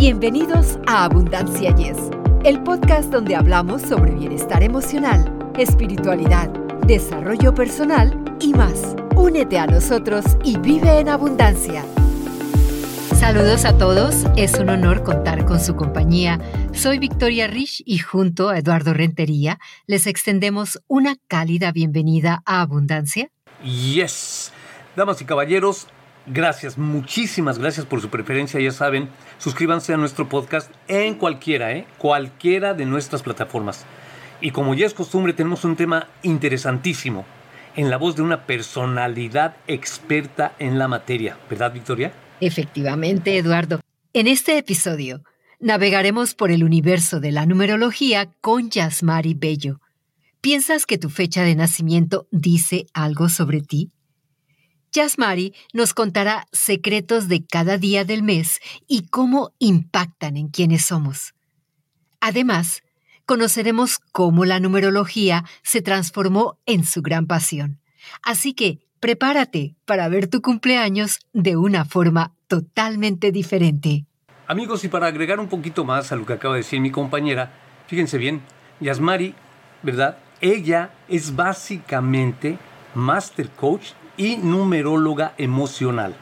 Bienvenidos a Abundancia Yes, el podcast donde hablamos sobre bienestar emocional, espiritualidad, desarrollo personal y más. Únete a nosotros y vive en abundancia. Saludos a todos, es un honor contar con su compañía. Soy Victoria Rich y junto a Eduardo Rentería les extendemos una cálida bienvenida a Abundancia. Yes, damas y caballeros, Gracias, muchísimas gracias por su preferencia. Ya saben, suscríbanse a nuestro podcast en cualquiera, ¿eh? cualquiera de nuestras plataformas. Y como ya es costumbre, tenemos un tema interesantísimo en la voz de una personalidad experta en la materia, ¿verdad, Victoria? Efectivamente, Eduardo. En este episodio navegaremos por el universo de la numerología con Yasmari Bello. ¿Piensas que tu fecha de nacimiento dice algo sobre ti? Yasmari nos contará secretos de cada día del mes y cómo impactan en quienes somos. Además, conoceremos cómo la numerología se transformó en su gran pasión. Así que prepárate para ver tu cumpleaños de una forma totalmente diferente. Amigos, y para agregar un poquito más a lo que acaba de decir mi compañera, fíjense bien, Yasmari, ¿verdad? Ella es básicamente Master Coach y numeróloga emocional.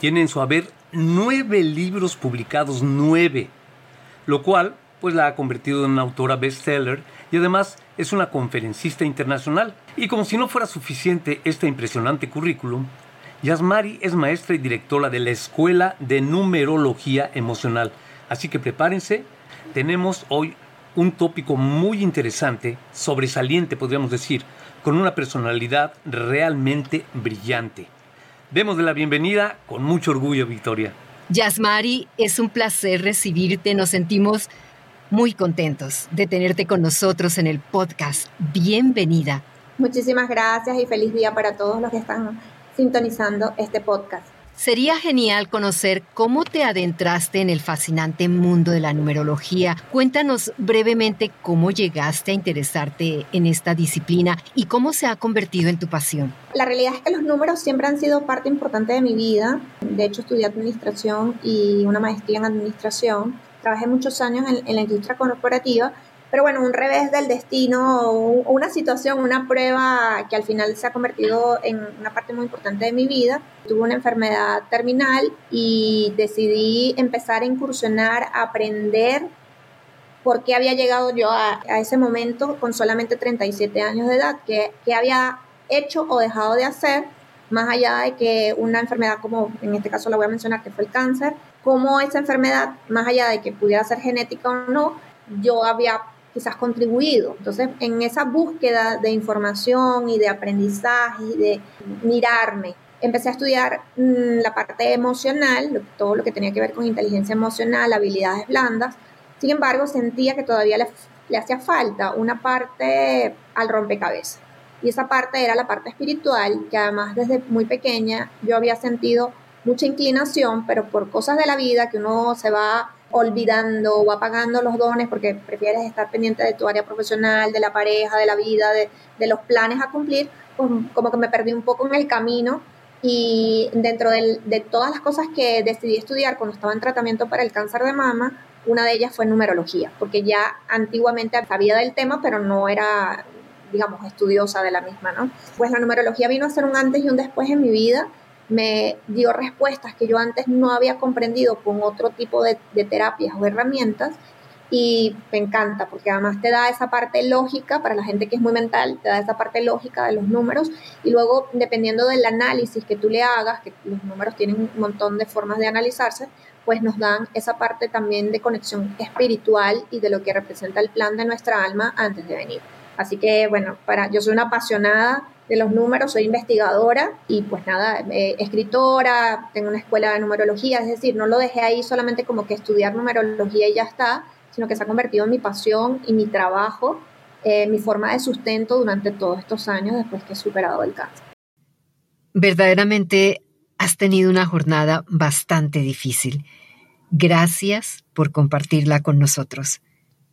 Tiene en su haber nueve libros publicados, nueve, lo cual pues la ha convertido en una autora bestseller y además es una conferencista internacional. Y como si no fuera suficiente este impresionante currículum, Yasmari es maestra y directora de la Escuela de Numerología Emocional. Así que prepárense, tenemos hoy un tópico muy interesante, sobresaliente podríamos decir, con una personalidad realmente brillante. Demos de la bienvenida con mucho orgullo, Victoria. Yasmari, es un placer recibirte. Nos sentimos muy contentos de tenerte con nosotros en el podcast. Bienvenida. Muchísimas gracias y feliz día para todos los que están sintonizando este podcast. Sería genial conocer cómo te adentraste en el fascinante mundo de la numerología. Cuéntanos brevemente cómo llegaste a interesarte en esta disciplina y cómo se ha convertido en tu pasión. La realidad es que los números siempre han sido parte importante de mi vida. De hecho, estudié administración y una maestría en administración. Trabajé muchos años en, la industria corporativa pero bueno, un revés del destino, una situación, una prueba que al final se ha convertido en una parte muy importante de mi vida. Tuve una enfermedad terminal y decidí empezar a incursionar, a aprender por qué había llegado yo a, ese momento con solamente 37 años de edad, qué, había hecho o dejado de hacer, más allá de que una enfermedad como en este caso la voy a mencionar, que fue el cáncer, cómo esa enfermedad, más allá de que pudiera ser genética o no, yo había quizás contribuido. Entonces, en esa búsqueda de información y de aprendizaje y de mirarme, empecé a estudiar mm, la parte emocional, todo lo que tenía que ver con inteligencia emocional, habilidades blandas. Sin embargo, sentía que todavía le, le hacía falta una parte al rompecabezas. Y esa parte era la parte espiritual, que además desde muy pequeña yo había sentido mucha inclinación, pero por cosas de la vida que uno se va olvidando o apagando los dones porque prefieres estar pendiente de tu área profesional, de la pareja, de la vida, de, los planes a cumplir, pues como que me perdí un poco en el camino y dentro de todas las cosas que decidí estudiar cuando estaba en tratamiento para el cáncer de mama, una de ellas fue numerología, porque ya antiguamente sabía del tema, pero no era, digamos, estudiosa de la misma, ¿no? Pues la numerología vino a ser un antes y un después en mi vida me dio respuestas que yo antes no había comprendido con otro tipo de, terapias o herramientas y me encanta porque además te da esa parte lógica para la gente que es muy mental, te da esa parte lógica de los números y luego dependiendo del análisis que tú le hagas, que los números tienen un montón de formas de analizarse, pues nos dan esa parte también de conexión espiritual y de lo que representa el plan de nuestra alma antes de venir. Así que bueno, para yo soy una apasionada de los números, soy investigadora y pues nada, eh, escritora, tengo una escuela de numerología, es decir, no lo dejé ahí solamente como que estudiar numerología y ya está, sino que se ha convertido en mi pasión y mi trabajo, eh, mi forma de sustento durante todos estos años después que he superado el cáncer. Verdaderamente has tenido una jornada bastante difícil. Gracias por compartirla con nosotros.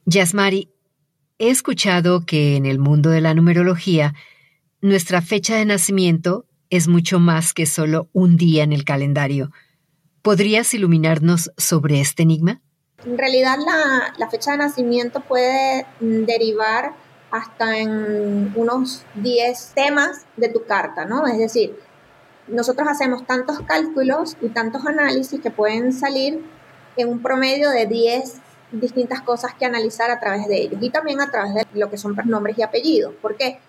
Yasmari, he escuchado que en el mundo de la numerología nuestra fecha de nacimiento es mucho más que solo un día en el calendario. ¿Podrías iluminarnos sobre este enigma? En realidad la, la fecha de nacimiento puede derivar hasta en unos 10 temas de tu carta, ¿no? Es decir, nosotros hacemos tantos cálculos y tantos análisis que pueden salir en un promedio de 10 distintas cosas que analizar a través de ellos y también a través de lo que son nombres y apellidos. ¿Por qué?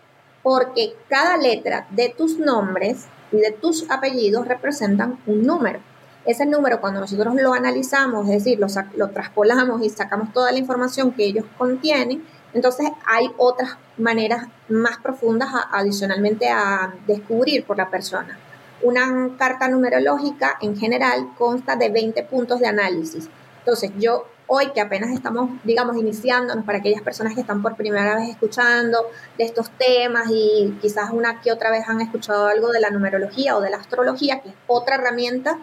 Porque cada letra de tus nombres y de tus apellidos representan un número. Ese número cuando nosotros lo analizamos, es decir, lo traspolamos y sacamos toda la información que ellos contienen, entonces hay otras maneras más profundas adicionalmente a descubrir por la persona. Una carta numerológica en general consta de 20 puntos de análisis. Entonces yo hoy que apenas estamos, digamos, iniciándonos para aquellas personas que están por primera vez escuchando de estos temas y quizás una que otra vez han escuchado algo de la numerología o de la astrología, que es otra herramienta,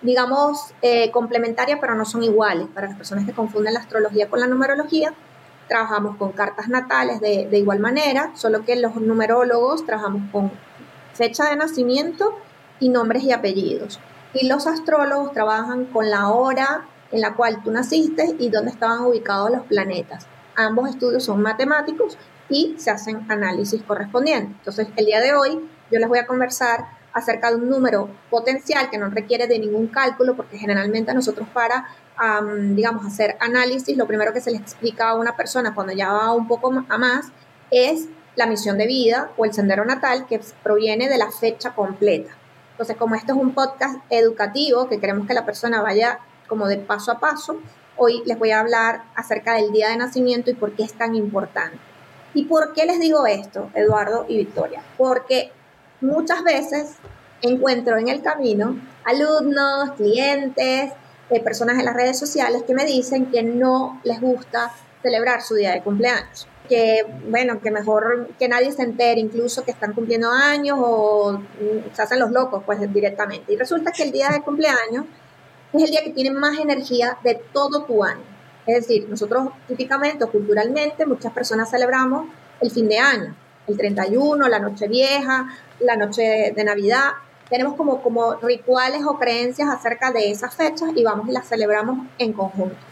digamos, eh, complementaria, pero no son iguales. Para las personas que confunden la astrología con la numerología, trabajamos con cartas natales de, de igual manera, solo que los numerólogos trabajamos con fecha de nacimiento y nombres y apellidos. Y los astrólogos trabajan con la hora en la cual tú naciste y dónde estaban ubicados los planetas. Ambos estudios son matemáticos y se hacen análisis correspondientes. Entonces, el día de hoy yo les voy a conversar acerca de un número potencial que no requiere de ningún cálculo, porque generalmente nosotros para, digamos, hacer análisis, lo primero que se le explica a una persona cuando ya va un poco a más es la misión de vida o el sendero natal que proviene de la fecha completa. Entonces, como esto es un podcast educativo, que queremos que la persona vaya como de paso a paso, hoy les voy a hablar acerca del día de nacimiento y por qué es tan importante. ¿Y por qué les digo esto, Eduardo y Victoria? Porque muchas veces encuentro en el camino alumnos, clientes, eh, personas en las redes sociales que me dicen que no les gusta celebrar su día de cumpleaños que, bueno, que mejor que nadie se entere, incluso que están cumpliendo años o mm, se hacen los locos, pues directamente. Y resulta que el día de cumpleaños es el día que tiene más energía de todo tu año. Es decir, nosotros típicamente o culturalmente muchas personas celebramos el fin de año, el 31, la noche vieja, la noche de Navidad. Tenemos como, como rituales o creencias acerca de esas fechas y vamos y las celebramos en conjunto.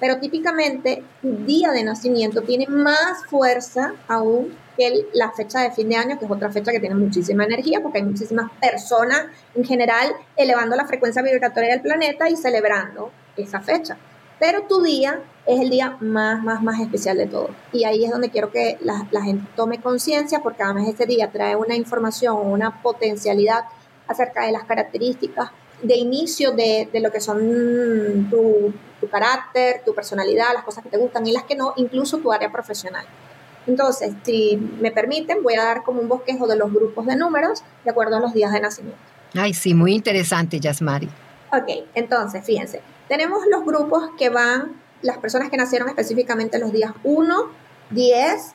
Pero típicamente tu día de nacimiento tiene más fuerza aún que la fecha de fin de año, que es otra fecha que tiene muchísima energía, porque hay muchísimas personas en general elevando la frecuencia vibratoria del planeta y celebrando esa fecha. Pero tu día es el día más, más, más especial de todo. Y ahí es donde quiero que la, gente tome conciencia, porque además ese día trae una información una potencialidad acerca de las características de inicio de, de lo que son tu, tu, carácter, tu personalidad, las cosas que te gustan y las que no, incluso tu área profesional. Entonces, si me permiten, voy a dar como un bosquejo de los grupos de números de acuerdo a los días de nacimiento. Ay, sí, muy interesante, Yasmari. Ok, entonces, fíjense, tenemos los grupos que van, las personas que nacieron específicamente los días 1, 10,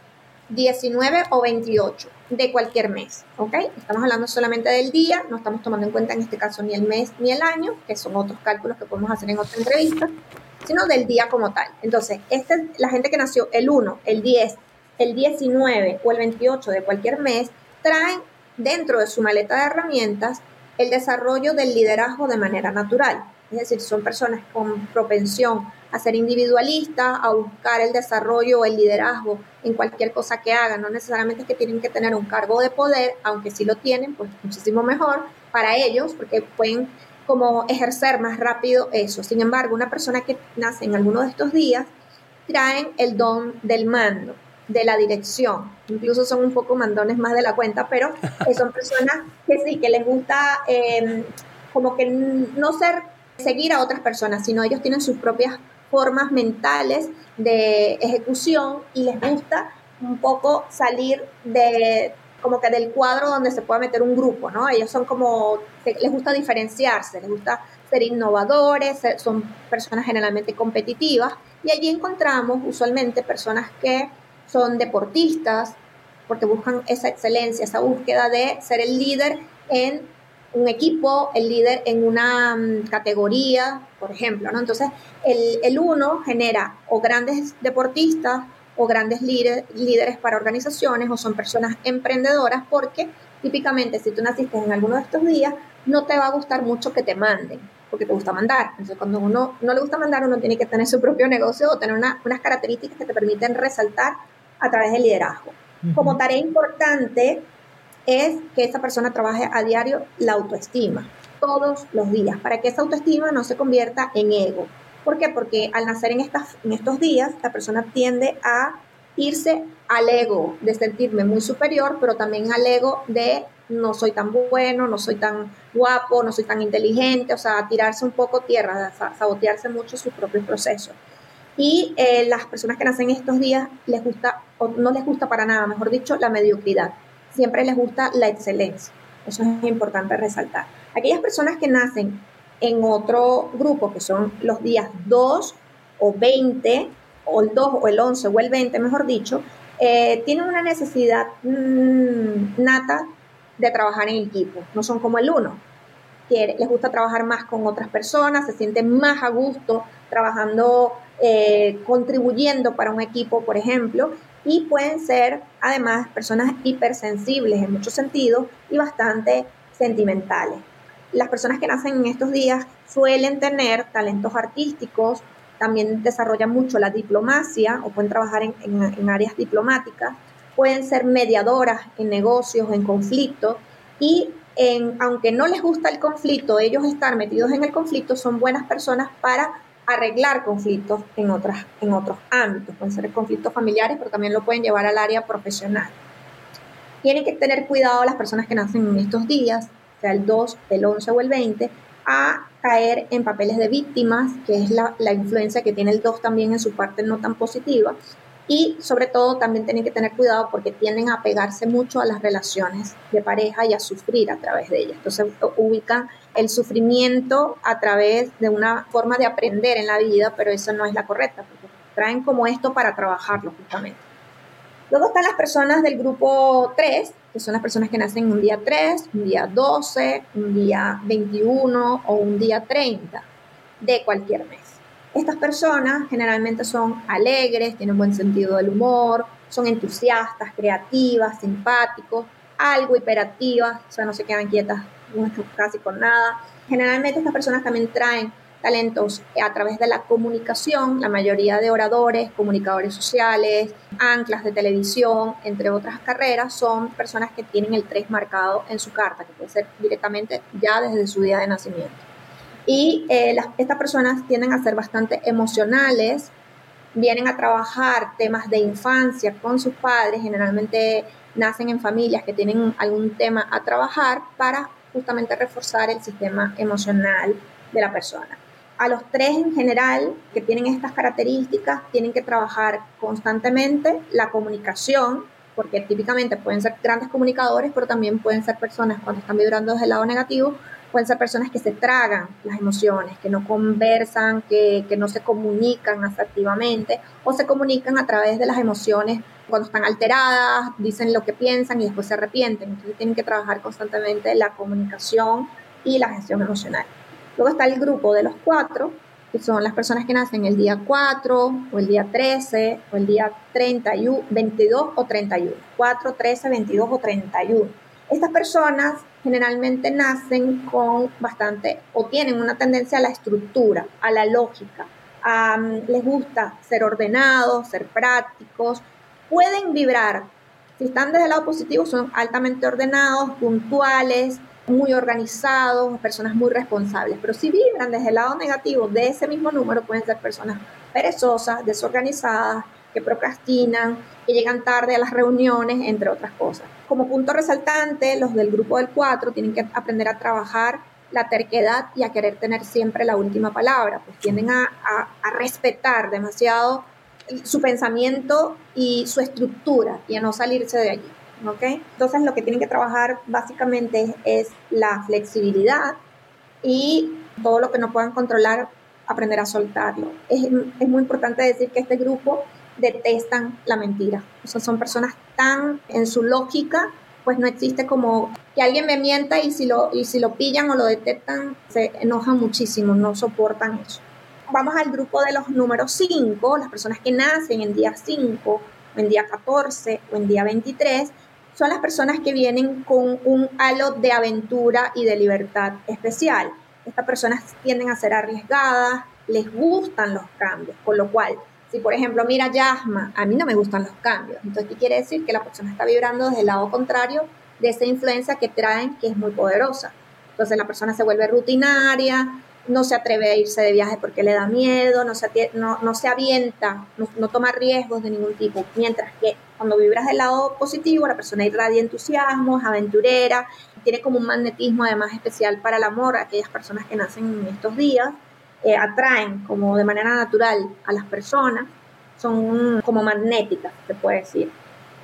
19 o 28 de cualquier mes, ¿ok? Estamos hablando solamente del día, no estamos tomando en cuenta en este caso ni el mes ni el año, que son otros cálculos que podemos hacer en otra entrevista, sino del día como tal. Entonces, este, la gente que nació el 1, el 10, el 19 o el 28 de cualquier mes, traen dentro de su maleta de herramientas el desarrollo del liderazgo de manera natural. Es decir, son personas con propensión a ser individualistas, a buscar el desarrollo o el liderazgo en cualquier cosa que hagan. No necesariamente es que tienen que tener un cargo de poder, aunque sí lo tienen, pues muchísimo mejor para ellos, porque pueden como ejercer más rápido eso. Sin embargo, una persona que nace en alguno de estos días traen el don del mando, de la dirección. Incluso son un poco mandones más de la cuenta, pero son personas que sí, que les gusta eh, como que no ser seguir a otras personas, sino ellos tienen sus propias formas mentales de ejecución y les gusta un poco salir de como que del cuadro donde se pueda meter un grupo, ¿no? Ellos son como, les gusta diferenciarse, les gusta ser innovadores, son personas generalmente competitivas y allí encontramos usualmente personas que son deportistas porque buscan esa excelencia, esa búsqueda de ser el líder en un equipo, el líder en una mm, categoría, por ejemplo, ¿no? Entonces, el, el uno genera o grandes deportistas o grandes líderes para organizaciones o son personas emprendedoras porque típicamente si tú naciste en alguno de estos días, no te va a gustar mucho que te manden. porque te gusta mandar. Entonces, cuando uno no le gusta mandar, uno tiene que tener su propio negocio o tener unas características que te permiten resaltar a través del liderazgo. Como tarea importante es que esa persona trabaje a diario la autoestima, todos los días, para que esa autoestima no se convierta en ego. ¿Por qué? Porque al nacer en, estas, en estos días, la persona tiende a irse al ego de sentirme muy superior, pero también al ego de no soy tan bueno, no soy tan guapo, no soy tan inteligente, o sea, tirarse un poco tierra, sabotearse mucho sus propios procesos. Y eh, las personas que nacen estos días les gusta, no les gusta para nada, mejor dicho, la mediocridad. Siempre les gusta la excelencia. Eso es importante resaltar. Aquellas personas que nacen en otro grupo, que son los días 2 o 20, o el 2 o el 11 o el 20, mejor dicho, eh, tienen una necesidad mm, nata de trabajar en equipo, no son como el 1, que les gusta trabajar más con otras personas, se sienten más a gusto trabajando, eh, contribuyendo para un equipo, por ejemplo, y pueden ser además personas hipersensibles en muchos sentidos y bastante sentimentales. Las personas que nacen en estos días suelen tener talentos artísticos, también desarrollan mucho la diplomacia o pueden trabajar en, áreas diplomáticas, pueden ser mediadoras en negocios, en conflictos y en, aunque no les gusta el conflicto, ellos estar metidos en el conflicto, son buenas personas para arreglar conflictos en, otras, en otros ámbitos. Pueden ser conflictos familiares, pero también lo pueden llevar al área profesional. Tienen que tener cuidado las personas que nacen en estos días, sea el 2, el 11 o el 20, a caer en papeles de víctimas, que es la, la influencia que tiene el 2 también en su parte no tan positiva. Y sobre todo también tienen que tener cuidado porque tienden a pegarse mucho a las relaciones de pareja y a sufrir a través de ellas. Entonces ubican el sufrimiento a través de una forma de aprender en la vida, pero eso no es la correcta, porque traen como esto para trabajarlo justamente. Luego están las personas del grupo 3, que son las personas que nacen un día 3, un día 12, un día 21 o un día 30 de cualquier mes. Estas personas generalmente son alegres, tienen buen sentido del humor, son entusiastas, creativas, simpáticos, algo hiperativas, o sea, no se quedan quietas casi con nada. Generalmente estas personas también traen talentos a través de la comunicación, la mayoría de oradores, comunicadores sociales, anclas de televisión, entre otras carreras, son personas que tienen el 3 marcado en su carta, que puede ser directamente ya desde su día de nacimiento. Y eh, estas personas tienden a ser bastante emocionales, vienen a trabajar temas de infancia con sus padres, generalmente nacen en familias que tienen algún tema a trabajar para justamente reforzar el sistema emocional de la persona. A los tres en general que tienen estas características tienen que trabajar constantemente la comunicación, porque típicamente pueden ser grandes comunicadores, pero también pueden ser personas cuando están vibrando desde el lado negativo, pueden ser personas que se tragan las emociones, que no conversan, que, que no se comunican asertivamente o se comunican a través de las emociones cuando están alteradas, dicen lo que piensan y después se arrepienten. Entonces tienen que trabajar constantemente la comunicación y la gestión emocional. Luego está el grupo de los cuatro, que son las personas que nacen el día 4 o el día 13 o el día 31, 22 o 31. 4, 13, 22 o 31. Estas personas generalmente nacen con bastante o tienen una tendencia a la estructura, a la lógica. les gusta ser ordenados, ser prácticos. Pueden vibrar, si están desde el lado positivo, son altamente ordenados, puntuales, muy organizados, personas muy responsables, pero si vibran desde el lado negativo de ese mismo número, pueden ser personas perezosas, desorganizadas, que procrastinan, que llegan tarde a las reuniones, entre otras cosas. Como punto resaltante, los del grupo del 4 tienen que aprender a trabajar la terquedad y a querer tener siempre la última palabra, pues tienden a, a respetar demasiado su pensamiento y su estructura y a no salirse de allí. Entonces lo que tienen que trabajar básicamente es la flexibilidad y todo lo que no puedan controlar, aprender a soltarlo. Es, es muy importante decir que este grupo detestan la mentira. O sea, son personas tan en su lógica, pues no existe como que alguien me mienta y si lo, y si lo pillan o lo detectan, se enojan muchísimo, no soportan eso. Vamos al grupo de los números 5, las personas que nacen en día 5, o en día 14 o en día 23, son las personas que vienen con un halo de aventura y de libertad especial. Estas personas tienden a ser arriesgadas, les gustan los cambios, con lo cual, si por ejemplo mira Yasma, a mí no me gustan los cambios, entonces ¿qué quiere decir? Que la persona está vibrando desde el lado contrario de esa influencia que traen, que es muy poderosa. Entonces la persona se vuelve rutinaria, no se atreve a irse de viaje porque le da miedo, no se, no, no se avienta, no, no, toma riesgos de ningún tipo. Mientras que cuando vibras del lado positivo, la persona irradia entusiasmo, es aventurera, tiene como un magnetismo además especial para el amor. Aquellas personas que nacen en estos días eh, atraen como de manera natural a las personas, son como magnéticas, se puede decir.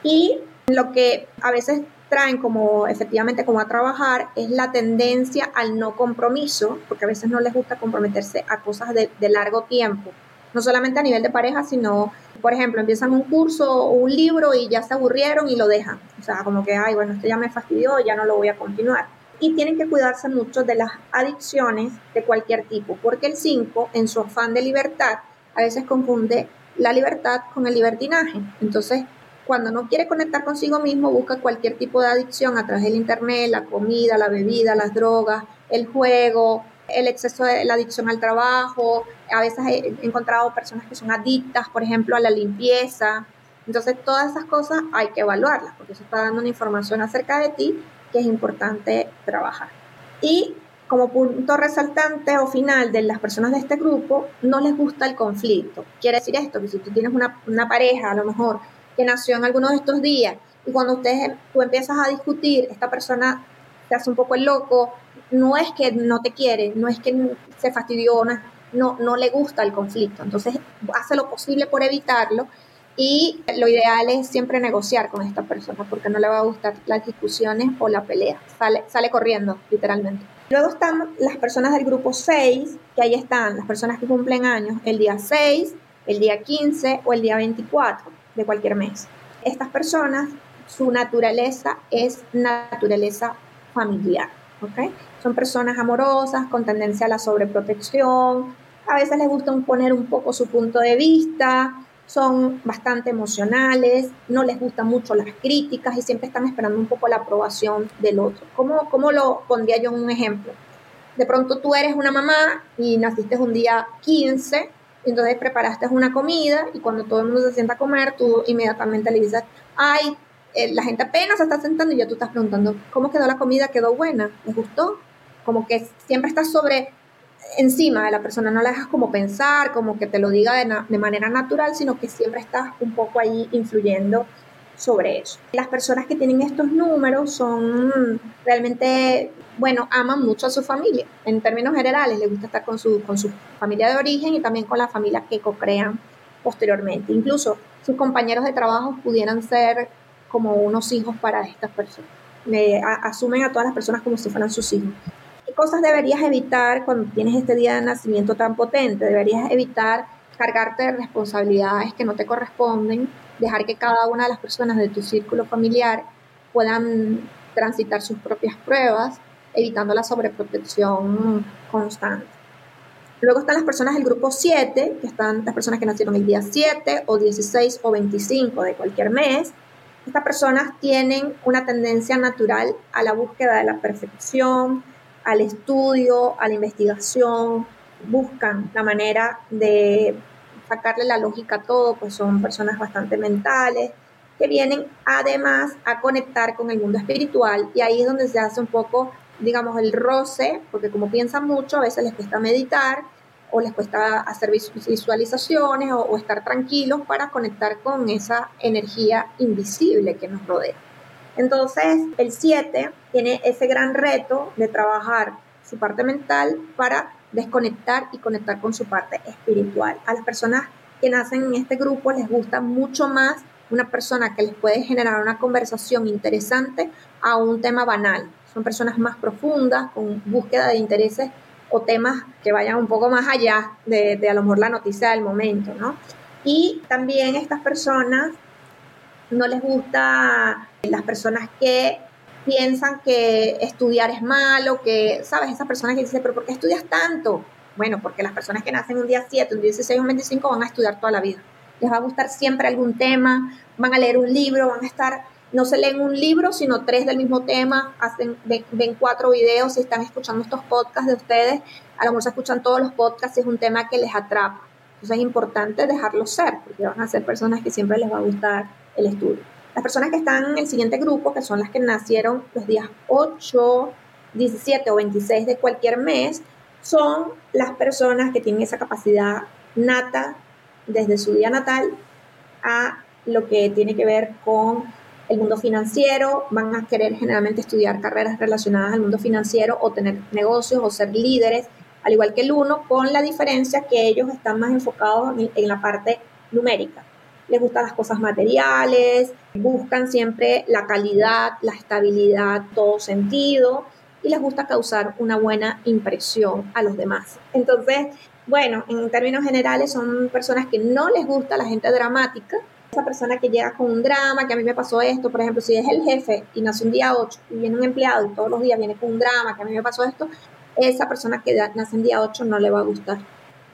Y lo que a veces traen como efectivamente como a trabajar es la tendencia al no compromiso, porque a veces no les gusta comprometerse a cosas de, largo tiempo, no solamente a nivel de pareja, sino, por ejemplo, empiezan un curso o un libro y ya se aburrieron y lo dejan. O sea, como que, ay, bueno, esto ya me fastidió, ya no lo voy a continuar. Y tienen que cuidarse mucho de las adicciones de cualquier tipo, porque el 5, en su afán de libertad, a veces confunde la libertad con el libertinaje. Entonces, cuando no quiere conectar consigo mismo, busca cualquier tipo de adicción a través del Internet, la comida, la bebida, las drogas, el juego, el exceso de la adicción al trabajo. A veces he encontrado personas que son adictas, por ejemplo, a la limpieza. Entonces, todas esas cosas hay que evaluarlas, porque eso está dando una información acerca de ti que es importante trabajar. Y como punto resaltante o final de las personas de este grupo, no les gusta el conflicto. Quiere decir esto, que si tú tienes una, una pareja, a lo mejor que nació en alguno de estos días y cuando ustedes, tú empiezas a discutir, esta persona te hace un poco el loco, no es que no te quiere, no es que se fastidió, no, no, le gusta el conflicto, entonces hace lo posible por evitarlo y lo ideal es siempre negociar con esta persona porque no le va a gustar las discusiones o la pelea, sale, sale corriendo literalmente. Luego están las personas del grupo 6, que ahí están las personas que cumplen años el día 6, el día 15 o el día 24 de cualquier mes. Estas personas, su naturaleza es naturaleza familiar, ¿ok? Son personas amorosas, con tendencia a la sobreprotección, a veces les gusta poner un poco su punto de vista, son bastante emocionales, no les gustan mucho las críticas y siempre están esperando un poco la aprobación del otro. ¿Cómo, cómo lo pondría yo en un ejemplo? De pronto tú eres una mamá y naciste un día 15 entonces preparaste una comida y cuando todo el mundo se sienta a comer, tú inmediatamente le dices, ay, eh, la gente apenas se está sentando y ya tú estás preguntando, ¿cómo quedó la comida? ¿Quedó buena? ¿Les gustó? Como que siempre estás sobre encima de la persona, no la dejas como pensar, como que te lo diga de, manera natural, sino que siempre estás un poco ahí influyendo sobre eso. Las personas que tienen estos números son realmente, bueno, aman mucho a su familia. En términos generales, les gusta estar con su, con su familia de origen y también con la familia que co-crean posteriormente. Incluso sus compañeros de trabajo pudieran ser como unos hijos para estas personas. Me asumen a todas las personas como si fueran sus hijos. ¿Qué cosas deberías evitar cuando tienes este día de nacimiento tan potente? Deberías evitar cargarte de responsabilidades que no te corresponden, dejar que cada una de las personas de tu círculo familiar puedan transitar sus propias pruebas, evitando la sobreprotección constante. Luego están las personas del grupo 7, que están las personas que nacieron el día 7 o 16 o 25 de cualquier mes. Estas personas tienen una tendencia natural a la búsqueda de la perfección, al estudio, a la investigación, buscan la manera de sacarle la lógica a todo, pues son personas bastante mentales, que vienen además a conectar con el mundo espiritual y ahí es donde se hace un poco, digamos, el roce, porque como piensan mucho, a veces les cuesta meditar o les cuesta hacer visualizaciones o, o estar tranquilos para conectar con esa energía invisible que nos rodea. Entonces, el 7 tiene ese gran reto de trabajar su parte mental para desconectar y conectar con su parte espiritual. A las personas que nacen en este grupo les gusta mucho más una persona que les puede generar una conversación interesante a un tema banal. Son personas más profundas, con búsqueda de intereses o temas que vayan un poco más allá de, de a lo mejor la noticia del momento, ¿no? Y también estas personas no les gusta las personas que piensan que estudiar es malo, que, ¿sabes? Esas personas que dicen, pero ¿por qué estudias tanto? Bueno, porque las personas que nacen un día 7, un día 16, un 25 van a estudiar toda la vida. Les va a gustar siempre algún tema, van a leer un libro, van a estar no se leen un libro, sino tres del mismo tema, hacen, ven, cuatro videos y están escuchando estos podcasts de ustedes, a lo mejor se escuchan todos los podcasts y es un tema que les atrapa. Entonces es importante dejarlos ser, porque van a ser personas que siempre les va a gustar el estudio. Las personas que están en el siguiente grupo, que son las que nacieron los días 8, 17 o 26 de cualquier mes, son las personas que tienen esa capacidad nata desde su día natal a lo que tiene que ver con el mundo financiero, van a querer generalmente estudiar carreras relacionadas al mundo financiero o tener negocios o ser líderes, al igual que el uno, con la diferencia que ellos están más enfocados en, la parte numérica. Les gustan las cosas materiales, buscan siempre la calidad, la estabilidad, todo sentido y les gusta causar una buena impresión a los demás. Entonces, bueno, en términos generales son personas que no les gusta la gente dramática, esa persona que llega con un drama, que a mí me pasó esto, por ejemplo, si es el jefe y nace un día 8 y viene un empleado y todos los días viene con un drama, que a mí me pasó esto, esa persona que nace en día 8 no le va a gustar.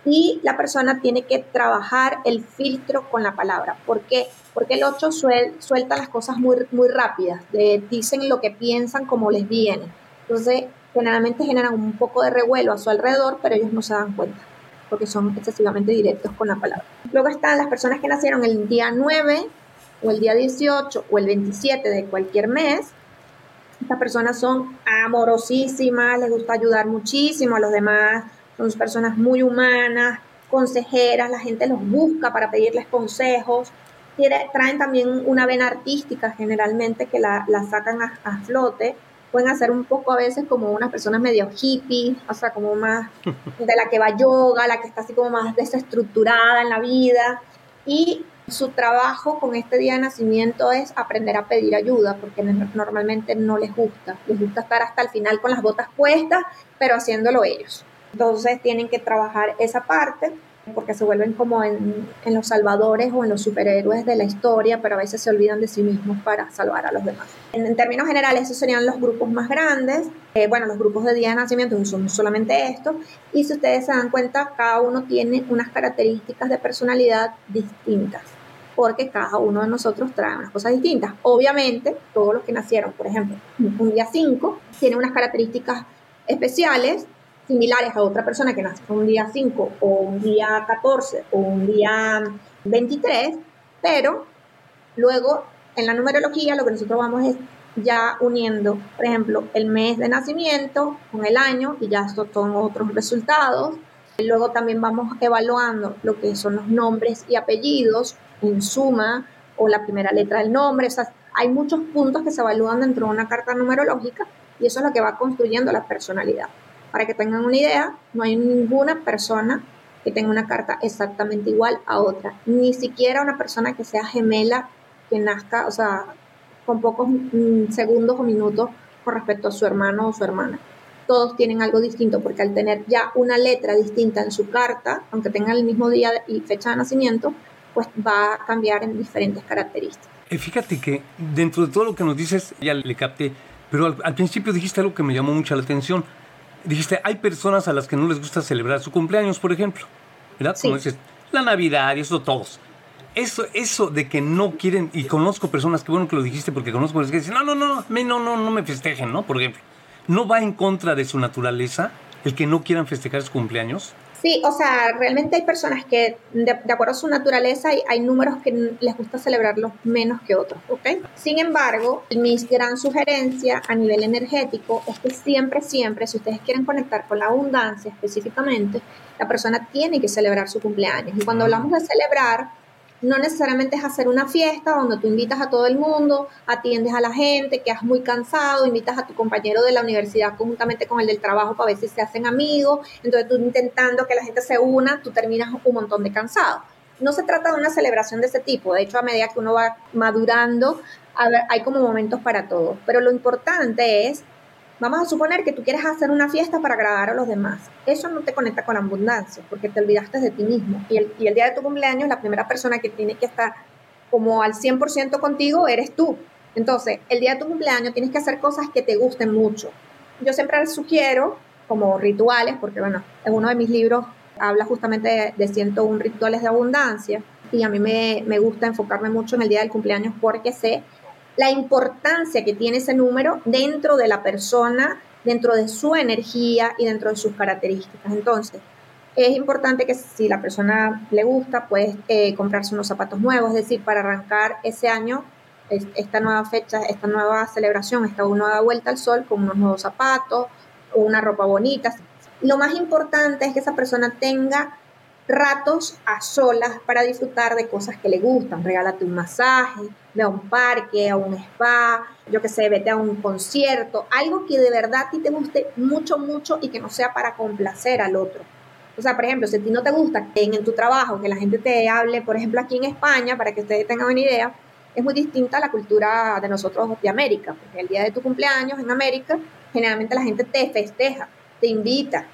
Y la persona tiene que trabajar el filtro con la palabra. ¿Por qué? Porque el 8 suelta las cosas muy, muy rápidas, dicen lo que piensan como les viene. Entonces, generalmente generan un poco de revuelo a su alrededor, pero ellos no se dan cuenta porque son excesivamente directos con la palabra. Luego están las personas que nacieron el día 9 o el día 18 o el 27 de cualquier mes. Estas personas son amorosísimas, les gusta ayudar muchísimo a los demás, son personas muy humanas, consejeras, la gente los busca para pedirles consejos. Traen también una vena artística generalmente que la, sacan a flote pueden hacer un poco a veces como unas personas medio hippie, o sea, como más de la que va yoga, la que está así como más desestructurada en la vida. Y su trabajo con este día de nacimiento es aprender a pedir ayuda, porque normalmente no les gusta. Les gusta estar hasta el final con las botas puestas, pero haciéndolo ellos. Entonces tienen que trabajar esa parte porque se vuelven como en, los salvadores o en los superhéroes de la historia, pero a veces se olvidan de sí mismos para salvar a los demás. En, términos generales, esos serían los grupos más grandes. Eh, bueno, los grupos de día de nacimiento son solamente estos. Y si ustedes se dan cuenta, cada uno tiene unas características de personalidad distintas, porque cada uno de nosotros trae unas cosas distintas. Obviamente, todos los que nacieron, por ejemplo, un día 5, tienen unas características especiales similares a otra persona que nace un día 5 o un día 14 o un día 23, pero luego en la numerología lo que nosotros vamos es ya uniendo, por ejemplo, el mes de nacimiento con el año y ya estos son otros resultados. Luego también vamos evaluando lo que son los nombres y apellidos en suma o la primera letra del nombre. O sea, hay muchos puntos que se evalúan dentro de una carta numerológica y eso es lo que va construyendo la personalidad. Para que tengan una idea, no hay ninguna persona que tenga una carta exactamente igual a otra, ni siquiera una persona que sea gemela, que nazca, o sea, con pocos mm, segundos o minutos con respecto a su hermano o su hermana. Todos tienen algo distinto porque al tener ya una letra distinta en su carta, aunque tengan el mismo día y fecha de nacimiento, pues va a cambiar en diferentes características. Eh, fíjate que dentro de todo lo que nos dices, ya le capté, pero al, al principio dijiste algo que me llamó mucho la atención dijiste, hay personas a las que no les gusta celebrar su cumpleaños, por ejemplo. ¿Verdad? Como dices, la Navidad y eso todos. Eso, eso de que no quieren, y conozco personas, que bueno que lo dijiste porque conozco personas que dicen, no, no, no, no, no, no me festejen, ¿no? Por ejemplo, ¿no va en contra de su naturaleza el que no quieran festejar su cumpleaños? Sí, o sea, realmente hay personas que, de, acuerdo a su naturaleza, hay, hay, números que les gusta celebrarlos menos que otros, ¿ok? Sin embargo, mi gran sugerencia a nivel energético es que siempre, siempre, si ustedes quieren conectar con la abundancia específicamente, la persona tiene que celebrar su cumpleaños. Y cuando hablamos de celebrar, no necesariamente es hacer una fiesta donde tú invitas a todo el mundo, atiendes a la gente, quedas muy cansado, invitas a tu compañero de la universidad conjuntamente con el del trabajo para ver si se hacen amigos, entonces tú intentando que la gente se una, tú terminas un montón de cansado. No se trata de una celebración de ese tipo, de hecho a medida que uno va madurando, hay como momentos para todo, pero lo importante es Vamos a suponer que tú quieres hacer una fiesta para agradar a los demás. Eso no te conecta con abundancia, porque te olvidaste de ti mismo. Y el, y el día de tu cumpleaños, la primera persona que tiene que estar como al 100% contigo eres tú. Entonces, el día de tu cumpleaños tienes que hacer cosas que te gusten mucho. Yo siempre sugiero como rituales, porque bueno, en uno de mis libros habla justamente de, de 101 rituales de abundancia y a mí me, me gusta enfocarme mucho en el día del cumpleaños porque sé la importancia que tiene ese número dentro de la persona, dentro de su energía y dentro de sus características. Entonces, es importante que si la persona le gusta, puedes eh, comprarse unos zapatos nuevos, es decir, para arrancar ese año, esta nueva fecha, esta nueva celebración, esta nueva vuelta al sol con unos nuevos zapatos o una ropa bonita. Lo más importante es que esa persona tenga ratos a solas para disfrutar de cosas que le gustan. Regálate un masaje, ve a un parque, a un spa, yo que sé, vete a un concierto, algo que de verdad a ti te guste mucho, mucho y que no sea para complacer al otro. O sea, por ejemplo, si a ti no te gusta que en, tu trabajo que la gente te hable, por ejemplo, aquí en España, para que ustedes tengan una idea, es muy distinta a la cultura de nosotros de América, el día de tu cumpleaños en América, generalmente la gente te festeja, te invita.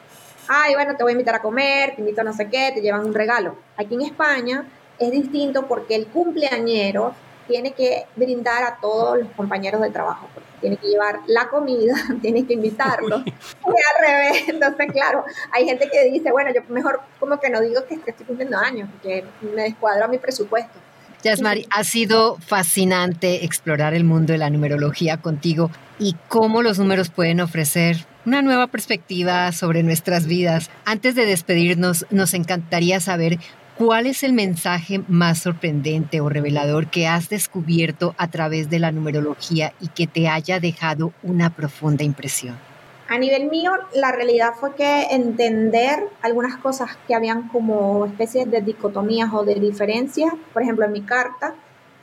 Ay, bueno, te voy a invitar a comer, te invito a no sé qué, te llevan un regalo. Aquí en España es distinto porque el cumpleañero tiene que brindar a todos los compañeros de trabajo, tiene que llevar la comida, tiene que invitarlos. y al revés, entonces claro, hay gente que dice, bueno, yo mejor como que no digo que, estoy cumpliendo años, porque me descuadro a mi presupuesto. Yasmari, ha sido fascinante explorar el mundo de la numerología contigo y cómo los números pueden ofrecer una nueva perspectiva sobre nuestras vidas. Antes de despedirnos, nos encantaría saber ¿Cuál es el mensaje más sorprendente o revelador que has descubierto a través de la numerología y que te haya dejado una profunda impresión? A nivel mío, la realidad fue que entender algunas cosas que habían como especies de dicotomías o de diferencias, por ejemplo en mi carta,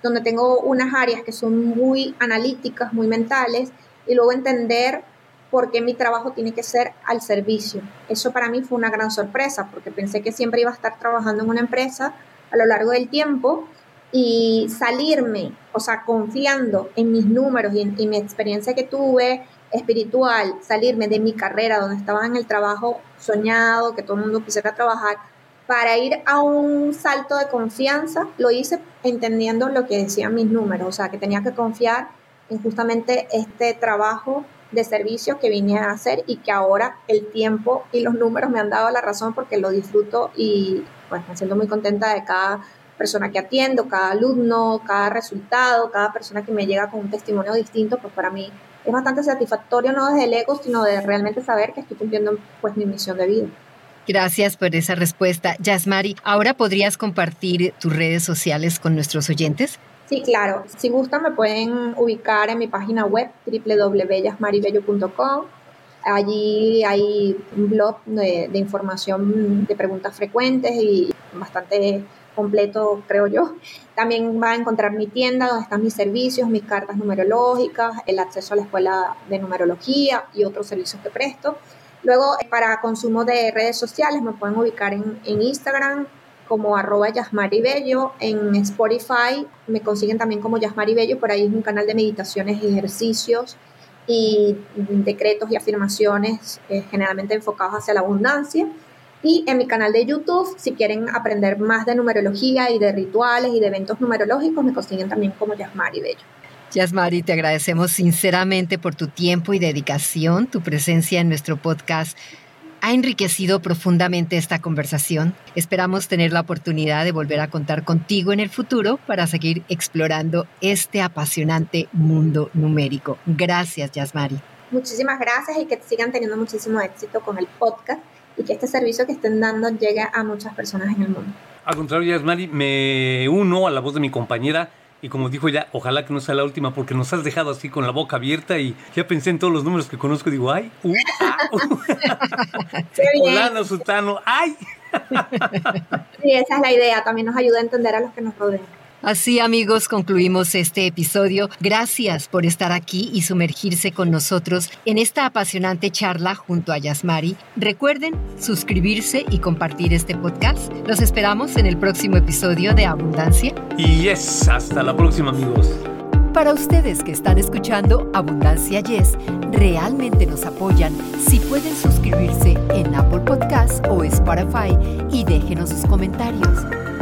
donde tengo unas áreas que son muy analíticas, muy mentales, y luego entender porque mi trabajo tiene que ser al servicio. Eso para mí fue una gran sorpresa, porque pensé que siempre iba a estar trabajando en una empresa a lo largo del tiempo y salirme, o sea, confiando en mis números y en mi experiencia que tuve espiritual, salirme de mi carrera donde estaba en el trabajo soñado, que todo el mundo quisiera trabajar, para ir a un salto de confianza, lo hice entendiendo lo que decían mis números, o sea, que tenía que confiar en justamente este trabajo de servicios que vine a hacer y que ahora el tiempo y los números me han dado la razón porque lo disfruto y pues me siento muy contenta de cada persona que atiendo, cada alumno, cada resultado, cada persona que me llega con un testimonio distinto, pues para mí es bastante satisfactorio no desde el ego, sino de realmente saber que estoy cumpliendo pues mi misión de vida. Gracias por esa respuesta. Yasmari, ¿ahora podrías compartir tus redes sociales con nuestros oyentes? Sí, claro. Si gustan me pueden ubicar en mi página web www.yasmaribello.com. Allí hay un blog de, información de preguntas frecuentes y bastante completo, creo yo. También va a encontrar mi tienda donde están mis servicios, mis cartas numerológicas, el acceso a la escuela de numerología y otros servicios que presto. Luego, para consumo de redes sociales, me pueden ubicar en, en Instagram como arroba Bello. En Spotify me consiguen también como Yasmari Bello. Por ahí es un canal de meditaciones ejercicios y decretos y afirmaciones eh, generalmente enfocados hacia la abundancia. Y en mi canal de YouTube, si quieren aprender más de numerología y de rituales y de eventos numerológicos, me consiguen también como Yasmari Bello. Yasmari, te agradecemos sinceramente por tu tiempo y dedicación, tu presencia en nuestro podcast ha enriquecido profundamente esta conversación. Esperamos tener la oportunidad de volver a contar contigo en el futuro para seguir explorando este apasionante mundo numérico. Gracias, Yasmari. Muchísimas gracias y que sigan teniendo muchísimo éxito con el podcast y que este servicio que estén dando llegue a muchas personas en el mundo. Al contrario, Yasmari, me uno a la voz de mi compañera y como dijo ella, ojalá que no sea la última porque nos has dejado así con la boca abierta y ya pensé en todos los números que conozco y digo, ay, uh, ah, uh. Sutano, ay. sí, esa es la idea, también nos ayuda a entender a los que nos rodean. Así amigos, concluimos este episodio. Gracias por estar aquí y sumergirse con nosotros en esta apasionante charla junto a Yasmari. Recuerden suscribirse y compartir este podcast. Los esperamos en el próximo episodio de Abundancia. Y yes, hasta la próxima amigos. Para ustedes que están escuchando Abundancia Yes, realmente nos apoyan si pueden suscribirse en Apple Podcasts o Spotify y déjenos sus comentarios.